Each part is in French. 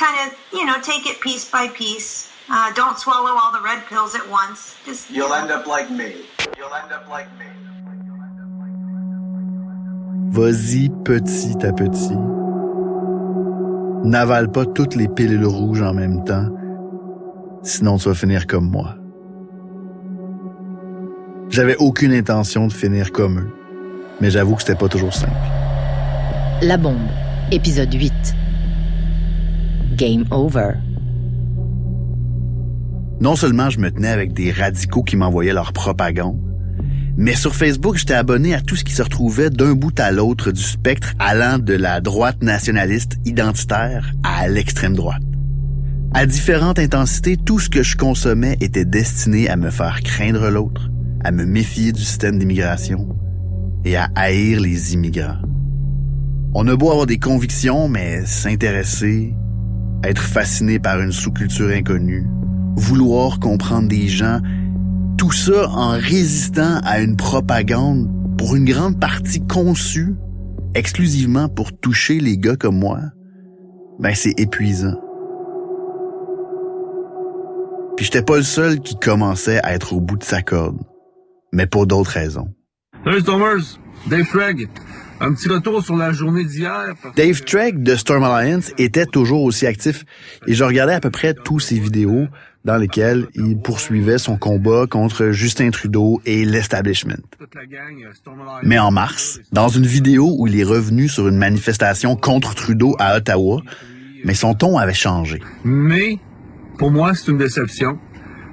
kind of, you know, take it piece by piece. Uh, don't swallow all the red pills at once. Just You'll end up like me. You'll end up like me. Vas-y petit à petit. N'avale pas toutes les pilules rouges en même temps, sinon tu vas finir comme moi. J'avais aucune intention de finir comme eux, mais j'avoue que c'était pas toujours simple. La bombe, épisode 8. Game over. Non seulement je me tenais avec des radicaux qui m'envoyaient leur propagande, mais sur Facebook, j'étais abonné à tout ce qui se retrouvait d'un bout à l'autre du spectre allant de la droite nationaliste identitaire à l'extrême droite. À différentes intensités, tout ce que je consommais était destiné à me faire craindre l'autre, à me méfier du système d'immigration et à haïr les immigrants. On a beau avoir des convictions, mais s'intéresser, être fasciné par une sous-culture inconnue, vouloir comprendre des gens, tout ça en résistant à une propagande pour une grande partie conçue exclusivement pour toucher les gars comme moi, ben c'est épuisant. Puis j'étais pas le seul qui commençait à être au bout de sa corde, mais pour d'autres raisons. Salut Stormers, Dave Craig. Un petit retour sur la journée d'hier. Dave Treg de Storm Alliance était toujours aussi actif et je regardais à peu près tous ses vidéos dans lesquelles il poursuivait son combat contre Justin Trudeau et l'establishment. euh. Mais en mars, dans une vidéo où il est revenu sur une manifestation contre Trudeau à Ottawa, mais son ton avait changé. Mais, pour moi, c'est une déception.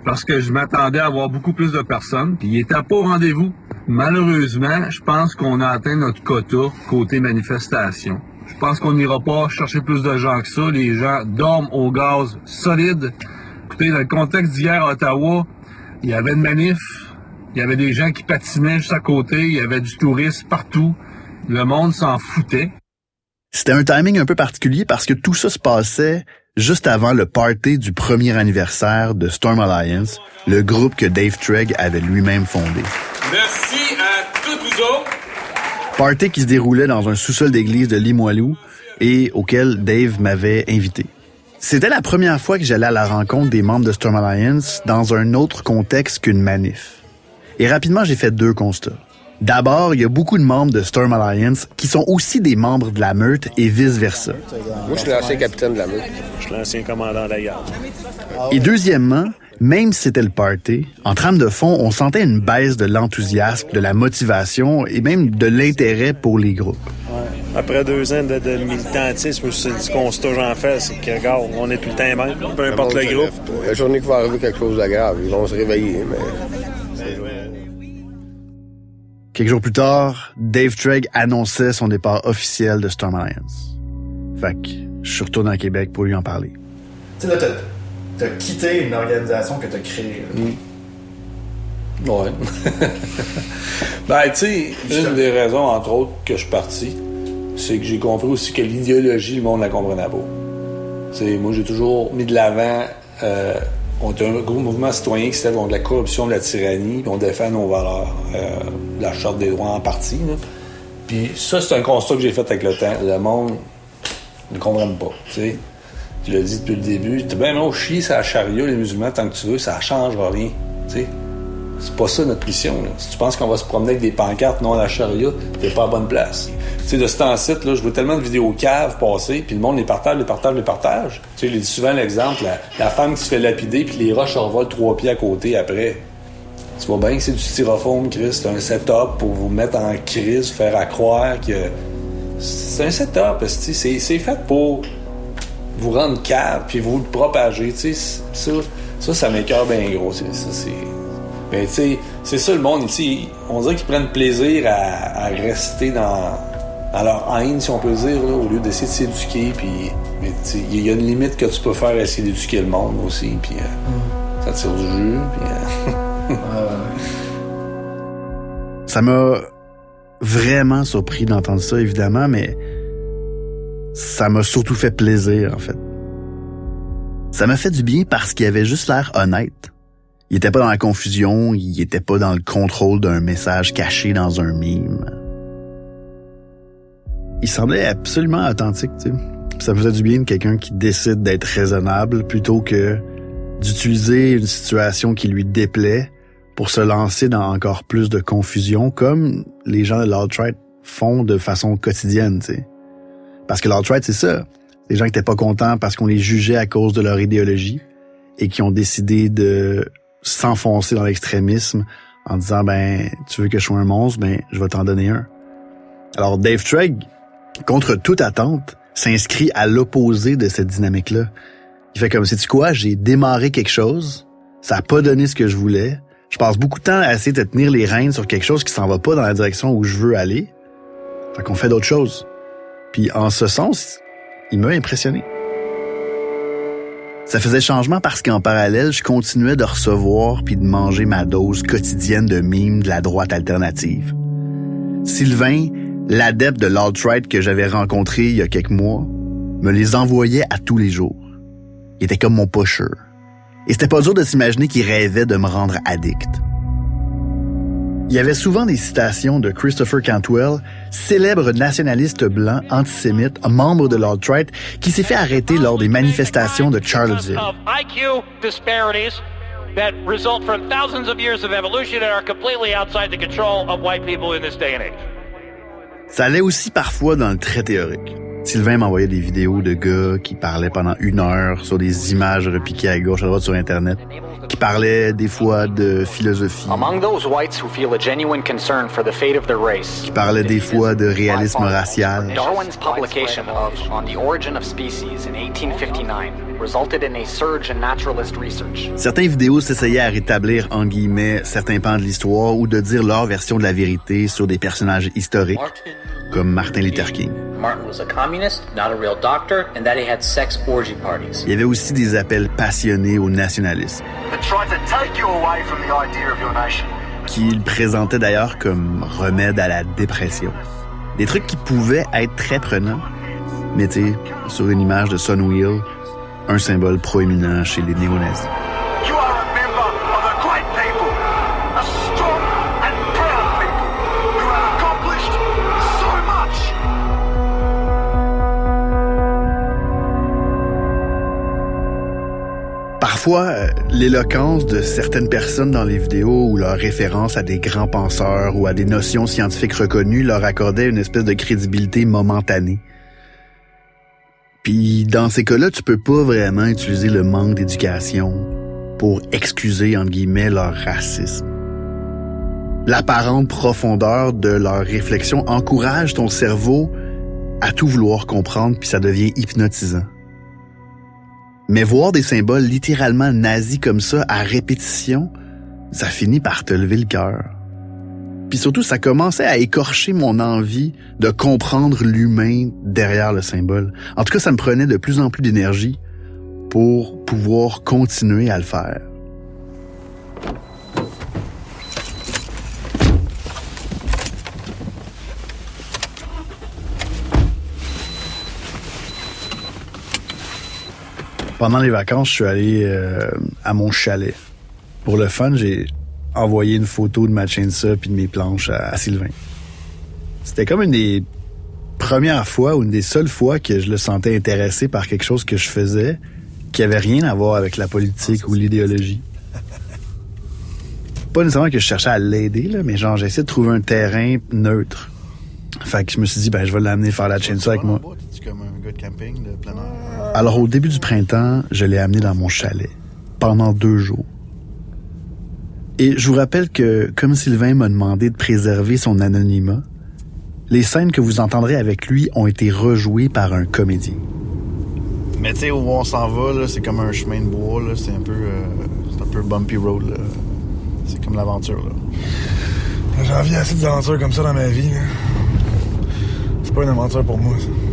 Parce que je m'attendais à avoir beaucoup plus de personnes. Puis il était pas au rendez-vous. Malheureusement, je pense qu'on a atteint notre quota côté manifestation. Je pense qu'on n'ira pas chercher plus de gens que ça. Les gens dorment au gaz solide. Écoutez, dans le contexte d'hier à Ottawa, il y avait une manif. Il y avait des gens qui patinaient juste à côté. Il y avait du tourisme partout. Le monde s'en foutait. C'était un timing un peu particulier parce que tout ça se passait juste avant le party du premier anniversaire de Storm Alliance, le groupe que Dave Treg avait lui-même fondé. Merci à toutes vous autres. Party qui se déroulait dans un sous-sol d'église de Limoilou et auquel Dave m'avait invité. C'était la première fois que j'allais à la rencontre des membres de Storm Alliance dans un autre contexte qu'une manif. Et rapidement, j'ai fait deux constats. D'abord, il y a beaucoup de membres de Storm Alliance qui sont aussi des membres de la meute et vice-versa. Moi, je suis l'ancien capitaine de la meute. Je suis l'ancien commandant de la garde. Et deuxièmement, même si c'était le party, en trame de fond, on sentait une baisse de l'enthousiasme, de la motivation et même de l'intérêt pour les groupes. Après deux ans de, de militantisme, c'est du constat que j'en fais, c'est que, regarde, on est tout le temps même, peu importe le groupe. La journée qu'il va arriver quelque chose de grave, ils vont se réveiller, mais Quelques jours plus tard, Dave Treg annonçait son départ officiel de Storm Alliance. Fait que je suis retourné à Québec pour lui en parler. Tu sais, là, t'as, quitté une organisation que t'as créée. là. Ouais. ben, tu sais, une des raisons, entre autres, que je suis parti, c'est que j'ai compris aussi que l'idéologie, le monde la comprenait pas. Tu sais, moi, j'ai toujours mis de l'avant. euh, on est un gros mouvement citoyen qui lève contre la corruption, de la tyrannie, puis on défend nos valeurs, euh, la charte des droits en partie. Là. Puis ça, c'est un constat que j'ai fait avec le temps. Le monde ne comprend pas. Tu sais, je l'ai dit depuis le début. Tu ben non, chier, ça chariot, les musulmans, tant que tu veux, ça changera rien. Tu sais, c'est pas ça notre mission. Si tu penses qu'on va se promener avec des pancartes non à la charia, t'es pas à bonne place. Tu sais, de ce temps-ci, là, je vois tellement de vidéos caves passer, puis le monde les partage, les partage, les partage. Tu sais, je dis souvent l'exemple, la, femme qui se fait lapider, puis les roches revolent trois pieds à côté après. Tu vois bien que c'est du styrofoam, Chris. C'est un setup pour vous mettre en crise, faire à croire que... C'est un setup, c'est c'est fait pour vous rendre cave, puis vous le propager. Tu sais, ça, ça, ça m'écœure bien gros. c'est- Ça, c'est... Mais tu sais, c'est ça le monde ici. On dirait qu'ils prennent plaisir à, à rester dans, dans leur haine, si on peut dire, là, au lieu d'essayer de s'éduquer. Puis, mais tu sais, il y a une limite que tu peux faire à essayer d'éduquer le monde aussi. Puis euh, ça tire du jus. Puis, euh, Ça m'a vraiment surpris d'entendre ça, évidemment, mais ça m'a surtout fait plaisir, en fait. Ça m'a fait du bien parce qu'il avait juste l'air honnête. Il était pas dans la confusion, il était pas dans le contrôle d'un message caché dans un mime. Il semblait absolument authentique, tu sais. Ça faisait du bien de quelqu'un qui décide d'être raisonnable plutôt que d'utiliser une situation qui lui déplaît pour se lancer dans encore plus de confusion, comme les gens de l'alt-right font de façon quotidienne, tu sais. Parce que l'alt-right, c'est ça. Des gens qui étaient pas contents parce qu'on les jugeait à cause de leur idéologie et qui ont décidé de s'enfoncer dans l'extrémisme en disant, ben, tu veux que je sois un monstre, ben, je vais t'en donner un. Alors, Dave Trigg, contre toute attente, s'inscrit à l'opposé de cette dynamique-là. Il fait comme, c'est tu quoi, j'ai démarré quelque chose, ça a pas donné ce que je voulais, je passe beaucoup de temps à essayer de tenir les rênes sur quelque chose qui s'en va pas dans la direction où je veux aller. Fait qu'on fait d'autres choses. Puis en ce sens, il m'a impressionné. Ça faisait changement parce qu'en parallèle, je continuais de recevoir puis de manger ma dose quotidienne de mimes de la droite alternative. Sylvain, l'adepte de l'alt-right que j'avais rencontré il y a quelques mois, me les envoyait à tous les jours. Il était comme mon pusher. Et c'était pas dur de s'imaginer qu'il rêvait de me rendre addict. Il y avait souvent des citations de Christopher Cantwell, célèbre nationaliste blanc antisémite, membre de l'alt-right, qui s'est fait arrêter lors des manifestations de Charlottesville. IQ disparities that result from thousands of years of evolution and are completely outside the control of white people in this day and age. Ça allait aussi parfois dans le très théorique. Sylvain m'envoyait des vidéos de gars qui parlaient pendant une heure sur des images repiquées à gauche à droite sur Internet, qui parlaient des fois de philosophie, qui parlaient des fois de réalisme racial, Darwin's publication of On the Origin of Species in 1859 resulted in a surge in naturalist research. Certains vidéos s'essayaient à rétablir, en guillemets, certains pans de l'histoire ou de dire leur version de la vérité sur des personnages historiques, comme Martin Luther King. Martin was a communist, not a real doctor, and that he had sex orgy parties. Il y avait aussi des appels passionnés au nationalisme, That tried to take you away from the idea of your nation. qu'il présentait d'ailleurs comme remède à la dépression. Des trucs qui pouvaient être très prenants, mais tu sais, sur une image de Sunwheel, un symbole proéminent chez les néo-nazis. Parfois, euh, l'éloquence de certaines personnes dans les vidéos ou leur référence à des grands penseurs ou à des notions scientifiques reconnues leur accordait une espèce de crédibilité momentanée. Puis dans ces cas-là, tu peux pas vraiment utiliser le manque d'éducation pour excuser, entre guillemets, leur racisme. L'apparente profondeur de leur réflexion encourage ton cerveau à tout vouloir comprendre, puis ça devient hypnotisant. Mais voir des symboles littéralement nazis comme ça à répétition, ça finit par te lever le cœur. Puis surtout, ça commençait à écorcher mon envie de comprendre l'humain derrière le symbole. En tout cas, ça me prenait de plus en plus d'énergie pour pouvoir continuer à le faire. Pendant les vacances, je suis allé euh, à mon chalet. Pour le fun, j'ai envoyé une photo de ma chainsaw puis de mes planches à, Sylvain. C'était comme une des premières fois ou une des seules fois que je le sentais intéressé par quelque chose que je faisais qui avait rien à voir avec la politique ou l'idéologie. Pas nécessairement que je cherchais à l'aider, mais genre j'essayais de trouver un terrain neutre. Fait que je me suis dit, ben je vais l'amener faire la chainsaw avec moi. Comme un gars de camping de plein air. Alors au début du printemps, je l'ai amené dans mon chalet pendant deux jours. Et je vous rappelle que, comme Sylvain m'a demandé de préserver son anonymat, les scènes que vous entendrez avec lui ont été rejouées par un comédien. Mais tu sais, où on s'en va, là, c'est comme un chemin de bois, là. C'est un peu, euh, c'est un peu bumpy road, là. C'est comme l'aventure, là. J'en viens assez d'aventures comme ça dans ma vie. C'est pas une aventure pour moi, ça.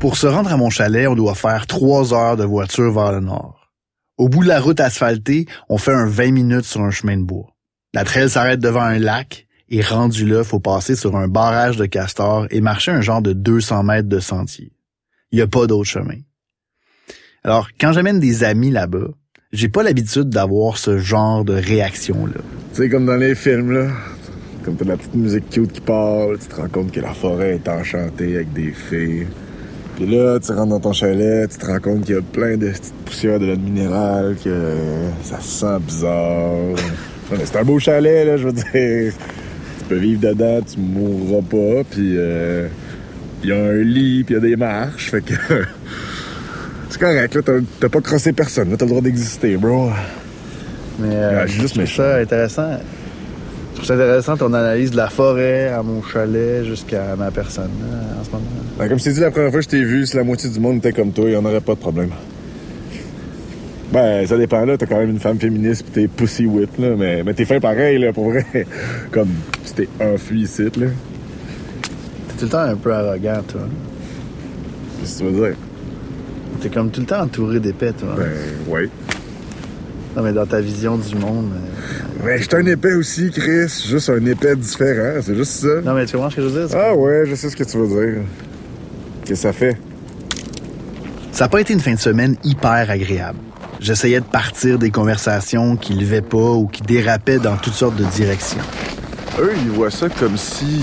Pour se rendre à mon chalet, on doit faire trois heures de voiture vers le nord. Au bout de la route asphaltée, on fait un 20 minutes sur un chemin de bois. La trail s'arrête devant un lac et rendu là, faut passer sur un barrage de castors et marcher un genre de 200 mètres de sentier. Il n'y a pas d'autre chemin. Alors, quand j'amène des amis là-bas, j'ai pas l'habitude d'avoir ce genre de réaction-là. C'est comme dans les films, là. comme t'as la petite musique cute qui parle, tu te rends compte que la forêt est enchantée avec des fées. Puis là, tu rentres dans ton chalet, tu te rends compte qu'il y a plein de petites poussières de l'eau minérale, que ça sent bizarre. C'est un beau chalet, là, je veux dire. Tu peux vivre dedans, tu mourras pas, puis euh, il y a un lit, puis il y a des marches, fait que... c'est correct, là, t'as- pas crossé personne, là, t'as le droit d'exister, bro. Mais euh, Ouais, juste ça intéressant. Ça intéressant ton analyse de la forêt à mon chalet jusqu'à ma personne là, en ce moment. Ben, comme je t'ai dit la première fois que je t'ai vu, si la moitié du monde était comme toi, il n'y en aurait pas de problème. Ben, ça dépend, là. T'as quand même une femme féministe pis t'es pussy whip, là. Mais, mais t'es fin pareil, là, pour vrai. Comme si t'es enfui ici, là. T'es tout le temps un peu arrogant, toi. Qu'est-ce que tu veux dire? T'es comme tout le temps entouré d'épais, toi. Ben, oui. Non, mais dans ta vision du monde. euh, Ben, j'étais un épais aussi, Chris. Juste un épais différent, c'est juste ça. Non, mais tu comprends ce que je veux dire? Ah ouais, je sais ce que tu veux dire. Qu'est-ce que ça fait? Ça n'a pas été une fin de semaine hyper agréable. J'essayais de partir des conversations qui levaient pas ou qui dérapaient dans toutes sortes de directions. Eux, ils voient ça comme si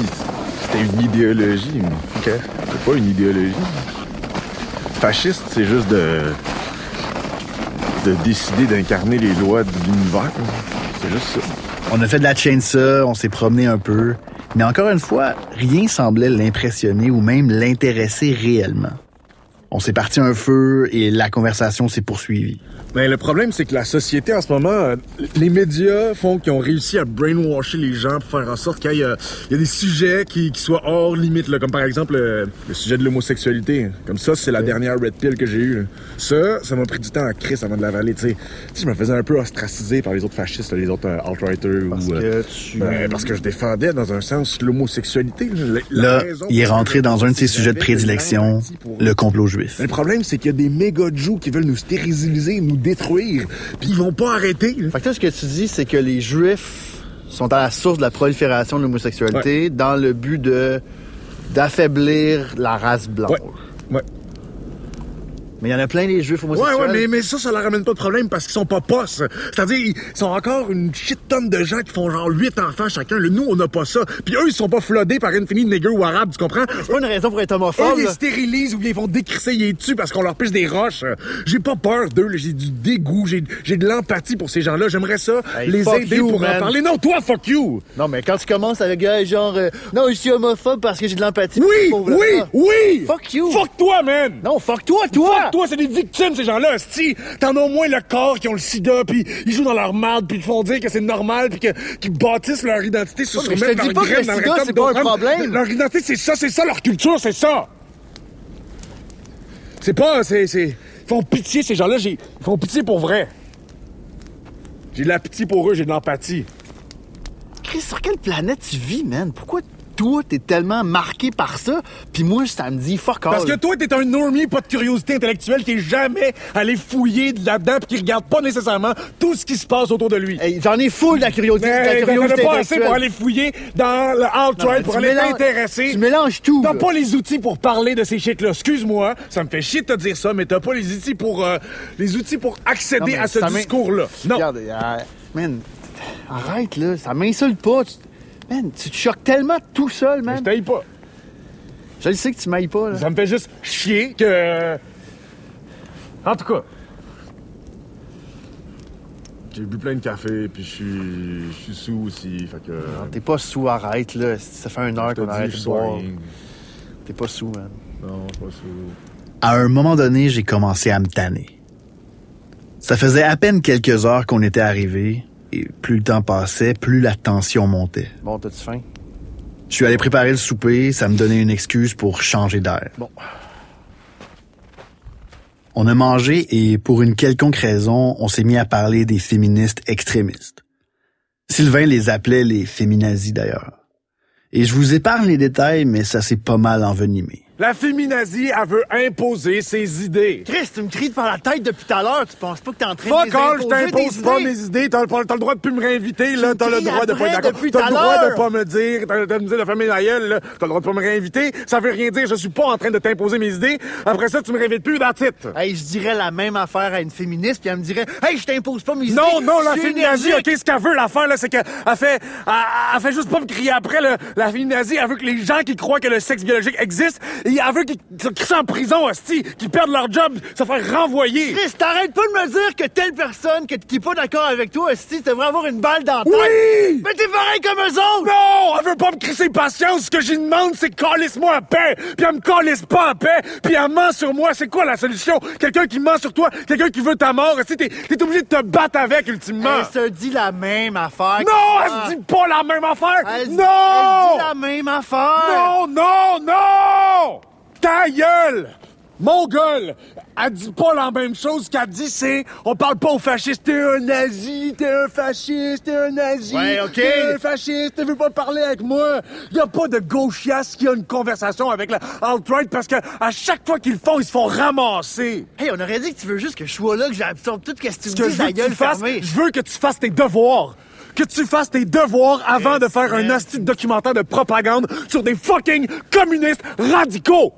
c'était une idéologie. OK. C'est pas une idéologie. Fasciste, c'est juste de. de décider d'incarner les lois de l'univers. On a fait de la chainsaw, on s'est promené un peu, mais encore une fois, rien semblait l'impressionner ou même l'intéresser réellement. On s'est parti un feu et la conversation s'est poursuivie. Mais le problème, c'est que la société en ce moment, euh, les médias font qu'ils ont réussi à brainwasher les gens pour faire en sorte qu'il y, a il y a des sujets qui, qui soient hors limite, là, comme par exemple euh, le sujet de l'homosexualité. Comme ça, c'est la dernière red pill que j'ai eue. Ça, ça m'a pris du temps à crise avant de l'avaler. Tu sais, je me faisais un peu ostraciser par les autres fascistes, les autres euh, alt-righters. Parce ou, euh, que tu- ben, parce que je défendais dans un sens l'homosexualité. La Là, il est rentré dans un de ses sujets de prédilection, le complot juif. Mais le problème, c'est qu'il y a des méga Jews qui veulent nous stériliser, nous détruire, puis ils vont pas arrêter. là. Fait que toi, ce que tu dis, c'est que les Juifs sont à la source de la prolifération de l'homosexualité dans le but de d'affaiblir la race blanche. Ouais. Mais il y en a plein des Juifs Ouais, homosexuels. ouais, mais, mais ça, ça leur ramène pas de problème parce qu'ils sont pas posses. C'est-à-dire, ils sont encore une shit tonne de gens qui font genre 8 enfants chacun. Le nous, on n'a pas ça. Puis eux, ils sont pas floodés par une finie de nègre ou arabe, tu comprends? C'est pas une raison pour être homophobe. Ils les stérilisent ou ils font décrisser les dessus parce qu'on leur pisse des roches. J'ai pas peur d'eux, j'ai du dégoût, j'ai j'ai de l'empathie pour ces gens-là. J'aimerais ça Hey, les aider you, pour man. en parler. Non, toi, fuck you! Non, mais quand tu commences avec gars genre euh, non, je suis homophobe parce que j'ai de l'empathie. pour Oui, oui, oui! Fuck you. Fuck toi, man! Non, fuck toi, toi. Fuck toi, c'est des victimes, ces gens-là, sti. T'en as au moins le corps qui ont le sida, puis ils jouent dans leur marde, puis ils font dire que c'est normal, puis qu'ils bâtissent leur identité sur Ouais, te remettre dis leur pas graine le sida, c'est pas un problème. Leur identité, c'est ça, c'est ça, leur culture, c'est ça. C'est pas, c'est. Ils font pitié, ces gens-là, j'ai... Ils font pitié pour vrai. J'ai de la pitié pour eux, j'ai de l'empathie. Chris, sur quelle planète tu vis, man? Pourquoi toi, t'es tellement marqué par ça, puis moi, ça me dit fuck all. Parce que toi, t'es un normie, pas de curiosité intellectuelle, qui est jamais allé fouiller de là-dedans, puis qui regarde pas nécessairement tout ce qui se passe autour de lui. Hey, J'en ai full de la curiosité, de la curiosité pas assez pour aller fouiller dans le alt-right, pour aller t'intéresser. Tu mélanges tout. T'as pas les outils pour parler de ces shit-là. Excuse-moi, ça me fait chier de te dire ça, mais t'as pas les outils pour euh, les outils pour accéder à ce discours-là. Non. Regarde, euh, man, arrête, là. Ça m'insulte pas. Tu- Man, tu te choques tellement tout seul, man. Je t'aille pas. Je le sais que tu m'ailles pas, là. Ça me fait juste chier que. En tout cas. J'ai bu plein de café, puis je suis, je suis sous aussi, fait que. T'es pas sous, arrête, là. Ça fait une heure qu'on arrête de boire. T'es pas sous, man. Non, pas sous. À un moment donné, j'ai commencé à me tanner. Ça faisait à peine quelques heures qu'on était arrivés, et plus le temps passait, plus la tension montait. Bon, t'as-tu faim? Je suis allé préparer le souper, ça me donnait une excuse pour changer d'air. Bon. On a mangé et pour une quelconque raison, on s'est mis à parler des féministes extrémistes. Sylvain les appelait les féminazis d'ailleurs. Et je vous épargne les détails, mais ça s'est pas mal envenimé. La féminazie, elle veut imposer ses idées. Chris, tu me cries par la tête depuis tout à l'heure. Tu penses pas que t'es en train Fuck de all, je t'impose pas idées? mes idées. T'as t'as le droit de plus me réinviter, là. T'as le droit de pas être d'accord. T'as le droit de pas me dire, t'as de me dire de fermer la gueule, là. T'as le droit de pas me réinviter. Ça veut rien dire, je suis pas en train de t'imposer mes idées. Après ça, tu me réinvites plus, that's it. Hey, je dirais la même affaire à une féministe, puis elle me dirait Hey, je t'impose pas mes idées. Non, non, la féminazie. OK, ce qu'elle veut, l'affaire, là, c'est qu'elle elle fait, elle, elle fait juste pas me crier après, là. La féminazie, elle veut que les gens qui croient que le sexe biologique existe, et elle veut qu'ils se crient en prison, hostie, qu'ils perdent leur job, se faire renvoyer. Chris, t'arrêtes pas de me dire que telle personne que- qui est pas d'accord avec toi, si devrait avoir une balle dans la tête. Oui! Mais t'es pareil comme eux autres! Non! Elle veut pas me crisser patience. Ce que j'y demande, c'est calisse-moi en paix. Puis elle me calisse pas en paix. Puis elle ment sur moi. C'est quoi la solution? Quelqu'un qui ment sur toi, quelqu'un qui veut ta mort. T'es, t'es obligé de te battre avec, ultimement. Elle se dit la même affaire. Non, elle se dit pas la même affaire. Elle non! Elle dit la même affaire. Non, non, non! Ta gueule! Mon gueule! Elle dit pas la même chose qu'elle dit, c'est on parle pas aux fascistes, t'es un nazi, t'es un fasciste, t'es un nazi, Ouais, ok. t'es un fasciste, tu veux pas parler avec moi? Y a pas de gauchias qui a une conversation avec la alt-right parce que à chaque fois qu'ils le font, ils se font ramasser. Hey, on aurait dit que tu veux juste que je sois là, que j'absorbe tout ce que tu me dis, tu gueule fermée. je veux que tu fasses tes devoirs. Que tu fasses tes devoirs avant de faire un hostie documentaire de propagande sur des fucking communistes radicaux.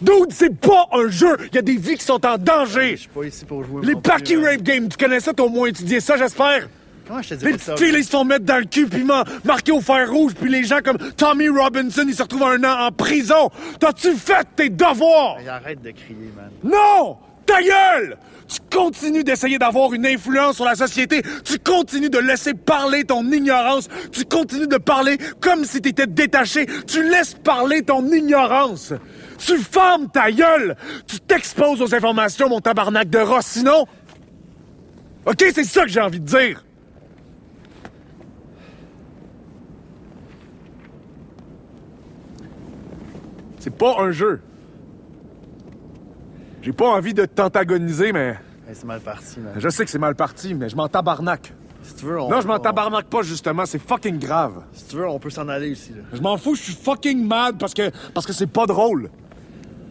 Dude, c'est pas un jeu. Il y a des vies qui sont en danger. Je suis pas ici pour jouer. Les là. Rape Games, tu connais ça, t'as au moins étudié ça, j'espère? Comment je te dis Les petites filles, ils se font mettre dans le cul, puis marqués au fer rouge, puis les gens comme Tommy Robinson, ils se retrouvent un an en prison. T'as-tu fait tes devoirs? Arrête de crier, man. Non! Ta gueule! Tu continues d'essayer d'avoir une influence sur la société. Tu continues de laisser parler ton ignorance. Tu continues de parler comme si t'étais détaché. Tu laisses parler ton ignorance. Tu fermes ta gueule. Tu t'exposes aux informations, mon tabarnak de rat. Sinon... OK, c'est ça que j'ai envie de dire. C'est pas un jeu. J'ai pas envie de t'antagoniser, mais Hey, c'est mal parti, man. je sais que c'est mal parti, mais je m'en tabarnak. Si tu veux, on... Non, je m'en tabarnak pas, justement. C'est fucking grave. Si tu veux, on peut s'en aller ici, là. Je m'en fous, je suis fucking mad parce que parce que c'est pas drôle.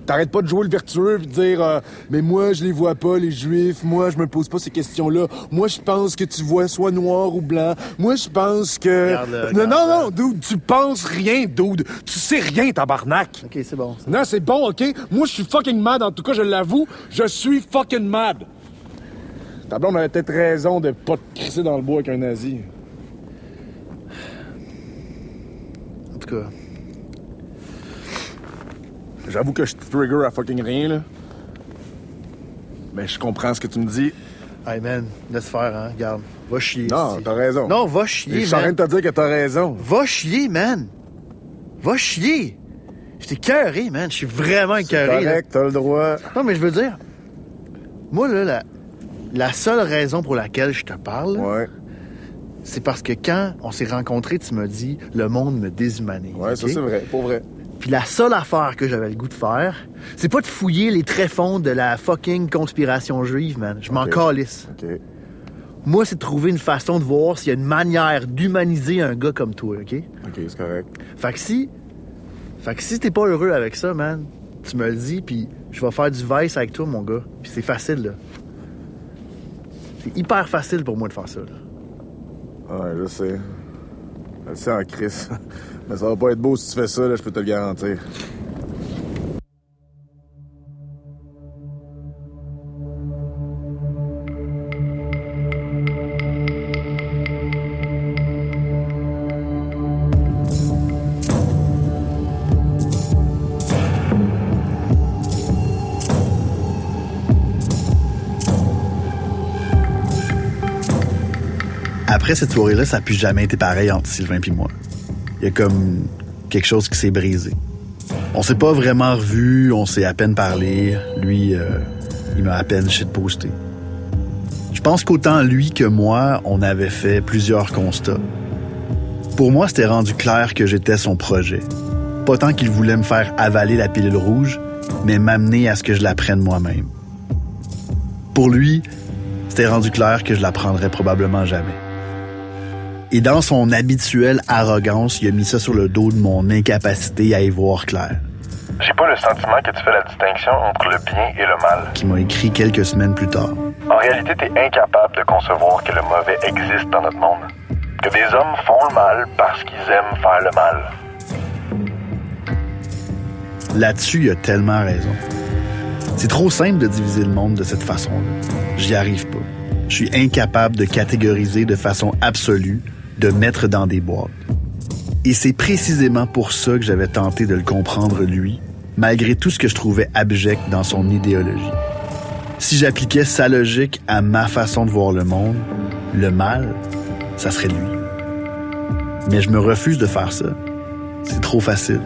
T'arrêtes pas de jouer le vertueux et de dire euh, Mais moi, je les vois pas, les juifs. Moi, je me pose pas ces questions-là. Moi, je pense que tu vois soit noir ou blanc. Moi, je pense que... Non, non, non, dude, tu penses rien, dude. Tu sais rien, tabarnak. Ok, c'est bon. Non, c'est bon, OK? Moi, je suis fucking mad. En tout cas, je l'avoue, je suis fucking mad. Ta blonde avait peut-être raison de pas te crisser dans le bois avec un nazi. En tout cas, J'avoue que je te trigger à fucking rien, là. Mais je comprends ce que tu me dis. hey, man, laisse faire, hein. Regarde. Va chier. Non, t'as raison. Non, va Je chier, suis en train de te dire que t'as raison. Va chier, man. Va chier. J'étais cœuré, man. Je suis vraiment écœuré. correct, t'as le droit. Non, mais je veux dire, moi, là, la, la seule raison pour laquelle je te parle, Ouais. c'est parce que quand on s'est rencontrés, tu m'as dit le monde me déshumanise. Ouais, ça c'est vrai, pour vrai. Puis la seule affaire que j'avais le goût de faire, c'est pas de fouiller les tréfonds de la fucking conspiration juive, man. Je m'en Ok. calisse. Moi, c'est de trouver une façon de voir s'il y a une manière d'humaniser un gars comme toi, OK? OK, c'est correct. Fait que si... Fait que si t'es pas heureux avec ça, man, tu me le dis, puis je vais faire du vice avec toi, mon gars. Puis c'est facile, là. C'est hyper facile pour moi de faire ça, là. Ouais, je sais. Je sais en crise. Mais ça va pas être beau si tu fais ça, là, je peux te le garantir. Après cette soirée-là, ça n'a plus jamais été pareil entre Sylvain et moi. Il y a comme quelque chose qui s'est brisé. On s'est pas vraiment revus, on s'est à peine parlé. Lui, euh, il m'a à peine shitposté. Je pense qu'autant lui que moi, on avait fait plusieurs constats. Pour moi, c'était rendu clair que j'étais son projet. Pas tant qu'il voulait me faire avaler la pilule rouge, mais m'amener à ce que je la prenne moi-même. Pour lui, c'était rendu clair que je la prendrais probablement jamais. Et dans son habituelle arrogance, il a mis ça sur le dos de mon incapacité à y voir clair. J'ai pas le sentiment que tu fais la distinction entre le bien et le mal. Qui m'a écrit quelques semaines plus tard. En réalité, t'es incapable de concevoir que le mauvais existe dans notre monde. Que des hommes font le mal parce qu'ils aiment faire le mal. Là-dessus, il a tellement raison. C'est trop simple de diviser le monde de cette façon-là. J'y arrive pas. Je suis incapable de catégoriser de façon absolue, de mettre dans des boîtes. Et c'est précisément pour ça que j'avais tenté de le comprendre lui, malgré tout ce que je trouvais abject dans son idéologie. Si j'appliquais sa logique à ma façon de voir le monde, le mal, ça serait lui. Mais je me refuse de faire ça. C'est trop facile.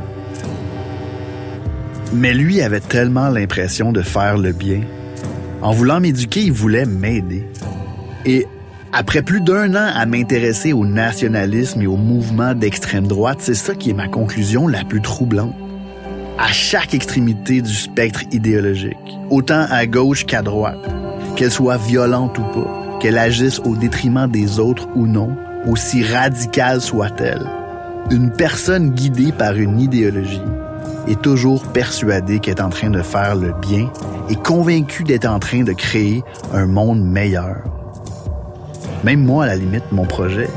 Mais lui avait tellement l'impression de faire le bien. En voulant m'éduquer, il voulait m'aider. Et après plus d'un an à m'intéresser au nationalisme et au mouvement d'extrême droite, c'est ça qui est ma conclusion la plus troublante. À chaque extrémité du spectre idéologique, autant à gauche qu'à droite, qu'elle soit violente ou pas, qu'elle agisse au détriment des autres ou non, aussi radicale soit-elle, une personne guidée par une idéologie est toujours persuadée qu'elle est en train de faire le bien et convaincue d'être en train de créer un monde meilleur. Même moi, à la limite, mon projet,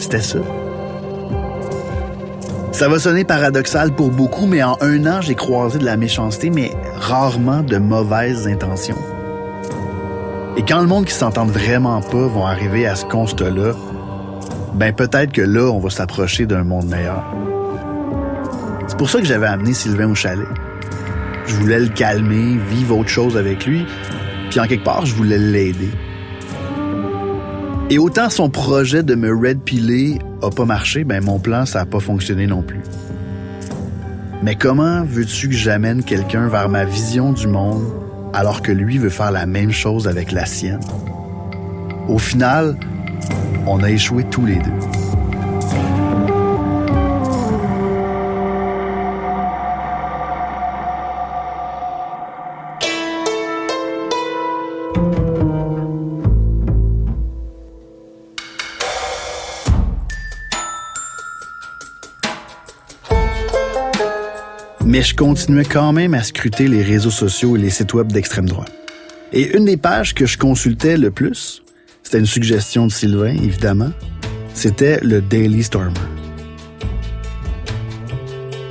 c'était ça. Ça va sonner paradoxal pour beaucoup, mais en un an, j'ai croisé de la méchanceté, mais rarement de mauvaises intentions. Et quand le monde qui s'entend vraiment pas vont arriver à ce constat-là, ben peut-être que là, on va s'approcher d'un monde meilleur. C'est pour ça que j'avais amené Sylvain au chalet. Je voulais le calmer, vivre autre chose avec lui, puis en quelque part, je voulais l'aider. Et autant son projet de me red piler a pas marché, ben mon plan ça a pas fonctionné non plus. Mais comment veux-tu que j'amène quelqu'un vers ma vision du monde alors que lui veut faire la même chose avec la sienne? Au final, on a échoué tous les deux. Je continuais quand même à scruter les réseaux sociaux et les sites web d'extrême droite. Et une des pages que je consultais le plus, c'était une suggestion de Sylvain, évidemment, c'était le Daily Stormer.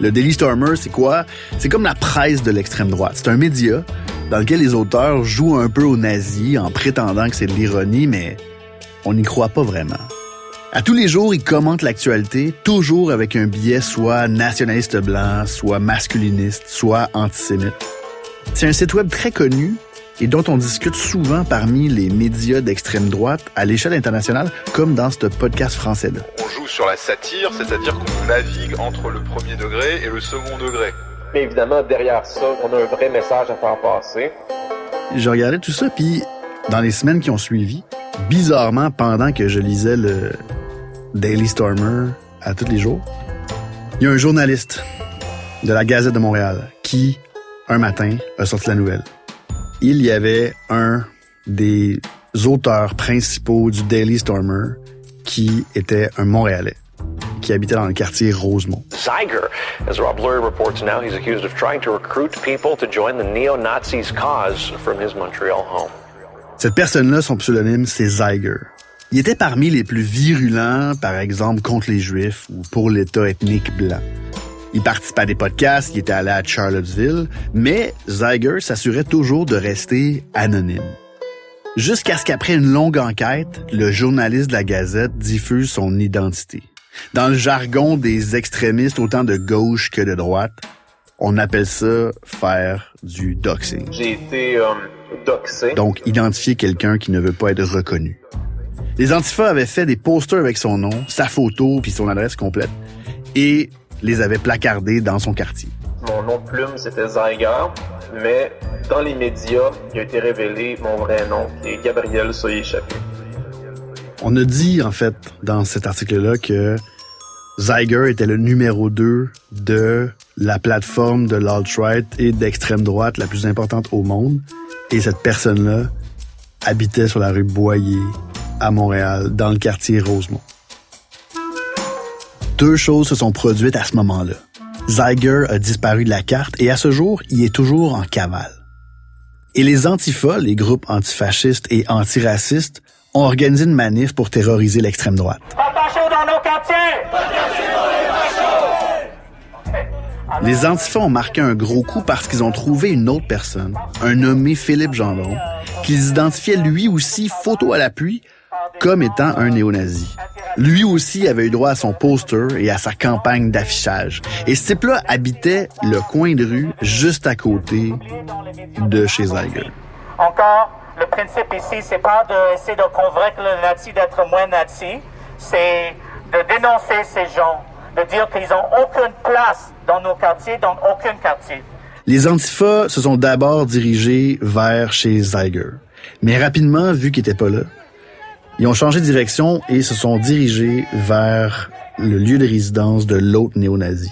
Le Daily Stormer, c'est quoi? C'est comme la presse de l'extrême droite. C'est un média dans lequel les auteurs jouent un peu aux nazis en prétendant que c'est de l'ironie, mais on n'y croit pas vraiment. À tous les jours, il commente l'actualité, toujours avec un biais soit nationaliste blanc, soit masculiniste, soit antisémite. C'est un site web très connu et dont on discute souvent parmi les médias d'extrême droite à l'échelle internationale, comme dans ce podcast français-là. On joue sur la satire, c'est-à-dire qu'on navigue entre le premier degré et le second degré. Mais évidemment, derrière ça, on a un vrai message à faire passer. Je regardais tout ça, puis dans les semaines qui ont suivi, bizarrement, pendant que je lisais le Daily Stormer à tous les jours, il y a un journaliste de la Gazette de Montréal qui, un matin, a sorti la nouvelle. Il y avait un des auteurs principaux du Daily Stormer qui était un Montréalais qui habitait dans le quartier Rosemont. Zeiger, as Rob Lurie reports now, he's accused of trying to recruit people to join the neo-Nazis' cause from his Montreal home. Cette personne-là, son pseudonyme, c'est Zeiger. Il était parmi les plus virulents, par exemple, contre les Juifs ou pour l'État ethnique blanc. Il participait à des podcasts, il était allé à Charlottesville, mais Zeiger s'assurait toujours de rester anonyme. Jusqu'à ce qu'après une longue enquête, le journaliste de la Gazette diffuse son identité. Dans le jargon des extrémistes autant de gauche que de droite, on appelle ça faire du doxing. J'ai été euh, doxé. Donc, identifier quelqu'un qui ne veut pas être reconnu. Les Antifas avaient fait des posters avec son nom, sa photo puis son adresse complète et les avaient placardés dans son quartier. Mon nom de plume, c'était Zeiger, mais dans les médias, il a été révélé mon vrai nom, qui est Gabriel Soyer-Chaput. On a dit, en fait, dans cet article-là que Zeiger était le numéro 2 de la plateforme de l'alt-right et d'extrême droite la plus importante au monde. Et cette personne-là habitait sur la rue Boyer à Montréal, dans le quartier Rosemont. Deux choses se sont produites à ce moment-là. Zeiger a disparu de la carte et à ce jour, il est toujours en cavale. Et les Antifa, les groupes antifascistes et antiracistes, ont organisé une manif pour terroriser l'extrême droite. dans nos quartiers! Les Antifa ont marqué un gros coup parce qu'ils ont trouvé une autre personne, un nommé Philippe Gendron, qu'ils identifiaient lui aussi, photo à l'appui, comme étant un néo-nazi. Lui aussi avait eu droit à son poster et à sa campagne d'affichage. Et ce type-là habitait le coin de rue juste à côté de chez Zeiger. Encore, le principe ici, c'est pas d'essayer de convaincre le nazi d'être moins nazi, c'est de dénoncer ces gens, de dire qu'ils n'ont aucune place dans nos quartiers, dans aucun quartier. Les Antifa se sont d'abord dirigés vers chez Zeiger. Mais rapidement, vu qu'il était pas là, ils ont changé de direction et se sont dirigés vers le lieu de résidence de l'autre néo-nazi.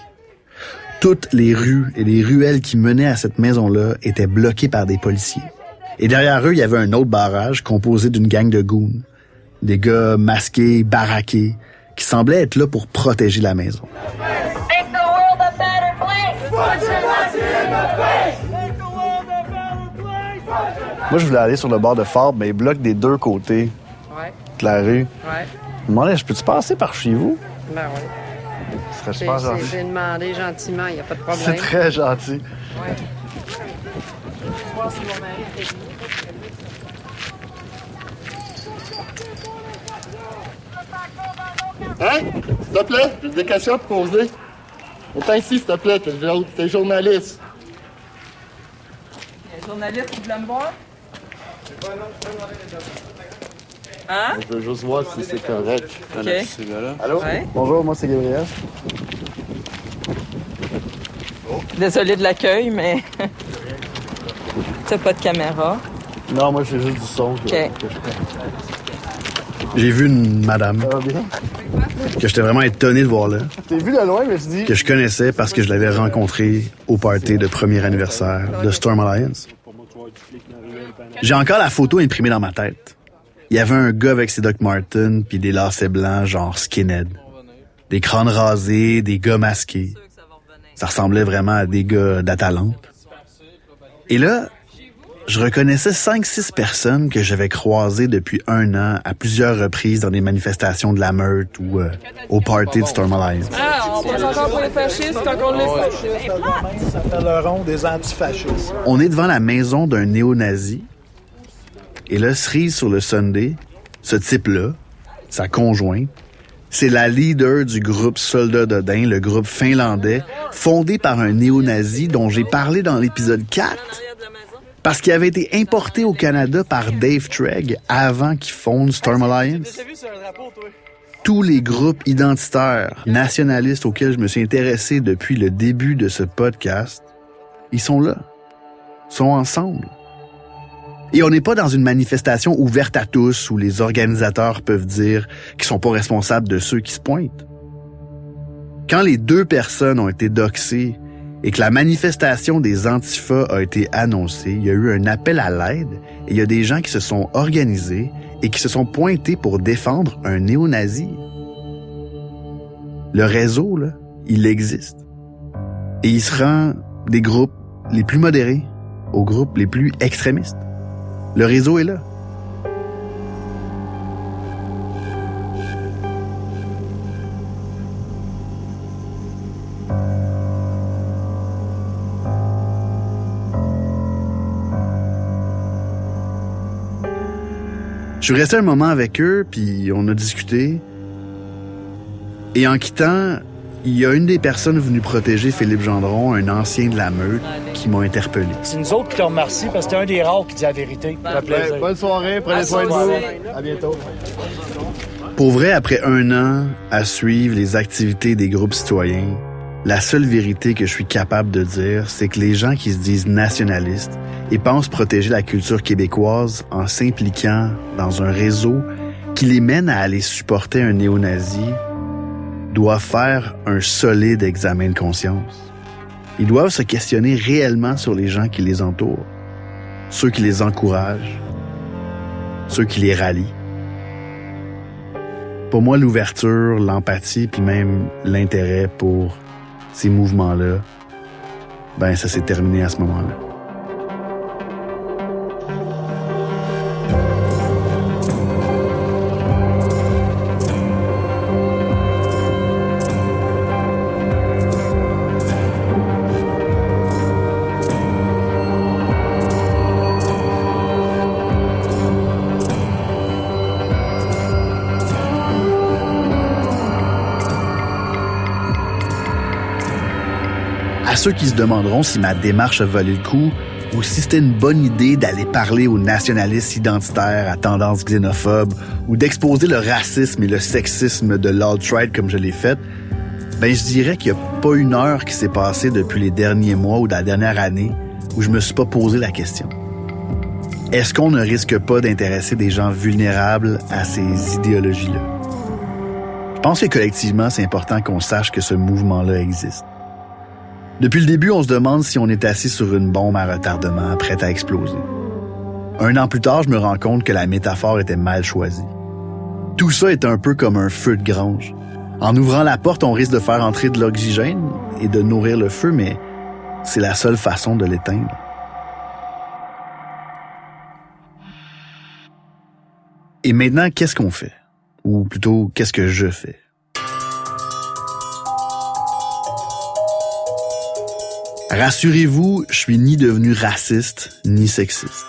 Toutes les rues et les ruelles qui menaient à cette maison-là étaient bloquées par des policiers. Et derrière eux, il y avait un autre barrage composé d'une gang de goons. Des gars masqués, baraqués, qui semblaient être là pour protéger la maison. Moi, je voulais aller sur le bord de Ford, mais ils bloquent des deux côtés De la rue. Ouais. Je me demandais, je peux-tu passer par chez vous? Ben oui. Ce serait J'ai super gentil. j'ai demandé gentiment, il n'y a pas de problème. C'est très gentil. Ouais. Voir si mon mari est venu. Hein? S'il te plaît, j'ai des questions à te poser. Attends ici, s'il te plaît, t'es journaliste. Il y a un journaliste qui voulait me voir? Hein? Je veux juste voir si c'est correct. Ok. Allô? Ouais. Bonjour, moi c'est Gabriel. Désolé de l'accueil, mais t'as pas de caméra. Non, moi, j'ai juste du son. J'ai vu une madame Ça va bien? que j'étais vraiment étonné de voir là, T'es vu de loin, mais je dis. que je connaissais parce que je l'avais rencontrée au party de premier anniversaire de Storm Alliance. J'ai encore la photo imprimée dans ma tête. Il y avait un gars avec ses Doc Martens puis des lacets blancs genre skinhead. Des crânes rasés, des gars masqués. Ça ressemblait vraiment à des gars d'Atalante. Et là, je reconnaissais cinq, six personnes que j'avais croisées depuis un an à plusieurs reprises dans des manifestations de la meute ou euh, au party de Storm Alliance. Ah, on passe encore pour les fascistes quand on les fascistes. Ça fait le rond des antifascistes. On est devant la maison d'un néo-nazi. Et là, cerise sur le Sunday, ce type-là, sa conjointe, c'est la leader du groupe Soldats d'Odin, le groupe finlandais, fondé par un néo-nazi dont j'ai parlé dans l'épisode 4, parce qu'il avait été importé au Canada par Dave Tregg avant qu'il fonde Storm Alliance. Tous les groupes identitaires, nationalistes auxquels je me suis intéressé depuis le début de ce podcast, ils sont là, sont ensemble. Et on n'est pas dans une manifestation ouverte à tous où les organisateurs peuvent dire qu'ils sont pas responsables de ceux qui se pointent. Quand les deux personnes ont été doxées et que la manifestation des Antifas a été annoncée, il y a eu un appel à l'aide et il y a des gens qui se sont organisés et qui se sont pointés pour défendre un néo-nazi. Le réseau, là, il existe. Et il se rend des groupes les plus modérés aux groupes les plus extrémistes. Le réseau est là. Je suis resté un moment avec eux, puis on a discuté. Et en quittant, il y a une des personnes venues protéger Philippe Gendron, un ancien de la meute, qui m'a interpellé. C'est nous autres qui te remercie parce que t'es un des rares qui dit la vérité. Plaisir. Ouais, bonne soirée, prenez soin de vous. À bientôt. Pour vrai, après un an à suivre les activités des groupes citoyens, la seule vérité que je suis capable de dire, c'est que les gens qui se disent nationalistes et pensent protéger la culture québécoise en s'impliquant dans un réseau qui les mène à aller supporter un néo-nazi doivent faire un solide examen de conscience. Ils doivent se questionner réellement sur les gens qui les entourent, ceux qui les encouragent, ceux qui les rallient. Pour moi, l'ouverture, l'empathie, puis même l'intérêt pour ces mouvements-là, ben ça s'est terminé à ce moment-là. Ceux qui se demanderont si ma démarche a volé le coup ou si c'était une bonne idée d'aller parler aux nationalistes identitaires à tendance xénophobe ou d'exposer le racisme et le sexisme de l'alt-right comme je l'ai fait, ben je dirais qu'il n'y a pas une heure qui s'est passée depuis les derniers mois ou de la dernière année où je me suis pas posé la question. Est-ce qu'on ne risque pas d'intéresser des gens vulnérables à ces idéologies-là? Je pense que collectivement, c'est important qu'on sache que ce mouvement-là existe. Depuis le début, on se demande si on est assis sur une bombe à retardement prête à exploser. Un an plus tard, je me rends compte que la métaphore était mal choisie. Tout ça est un peu comme un feu de grange. En ouvrant la porte, on risque de faire entrer de l'oxygène et de nourrir le feu, mais c'est la seule façon de l'éteindre. Et maintenant, qu'est-ce qu'on fait? Ou plutôt, qu'est-ce que je fais? Rassurez-vous, je suis ni devenu raciste ni sexiste.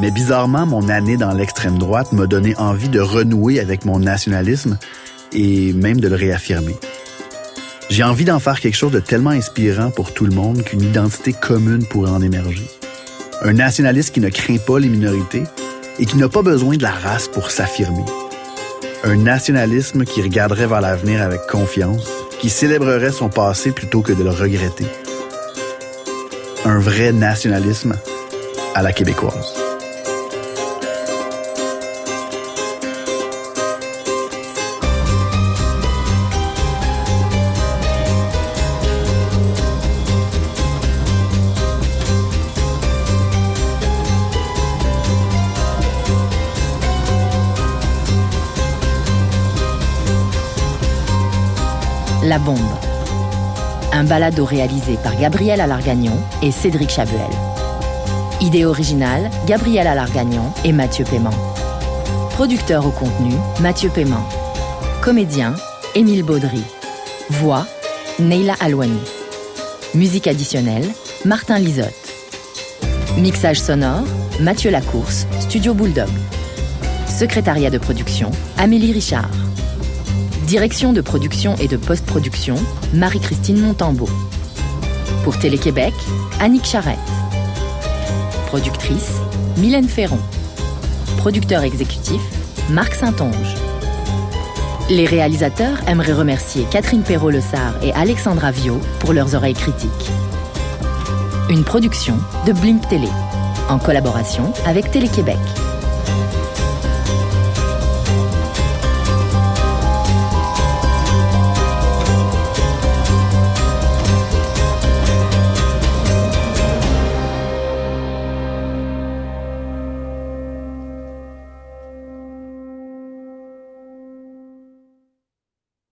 Mais bizarrement, mon année dans l'extrême droite m'a donné envie de renouer avec mon nationalisme et même de le réaffirmer. J'ai envie d'en faire quelque chose de tellement inspirant pour tout le monde qu'une identité commune pourrait en émerger. Un nationaliste qui ne craint pas les minorités et qui n'a pas besoin de la race pour s'affirmer. Un nationalisme qui regarderait vers l'avenir avec confiance, qui célébrerait son passé plutôt que de le regretter un vrai nationalisme à la québécoise. Balado réalisé par Gabriel Alargagnon et Cédric Chabuel. Idée originale, Gabriel Alargagnon et Mathieu Paiement. Producteur au contenu, Mathieu Paiement. Comédien, Émile Baudry. Voix, Neila Alouani. Musique additionnelle, Martin Lisotte. Mixage sonore, Mathieu Lacourse, Studio Bulldog. Secrétariat de production, Amélie Richard. Direction de production et de post-production, Marie-Christine Montambeau. Pour Télé-Québec, Annick Charrette. Productrice, Mylène Ferron. Producteur exécutif, Marc Saint-Onge. Les réalisateurs aimeraient remercier Catherine Perrault-Lessard et Alexandra Viau pour leurs oreilles critiques. Une production de Blink Télé, en collaboration avec Télé-Québec.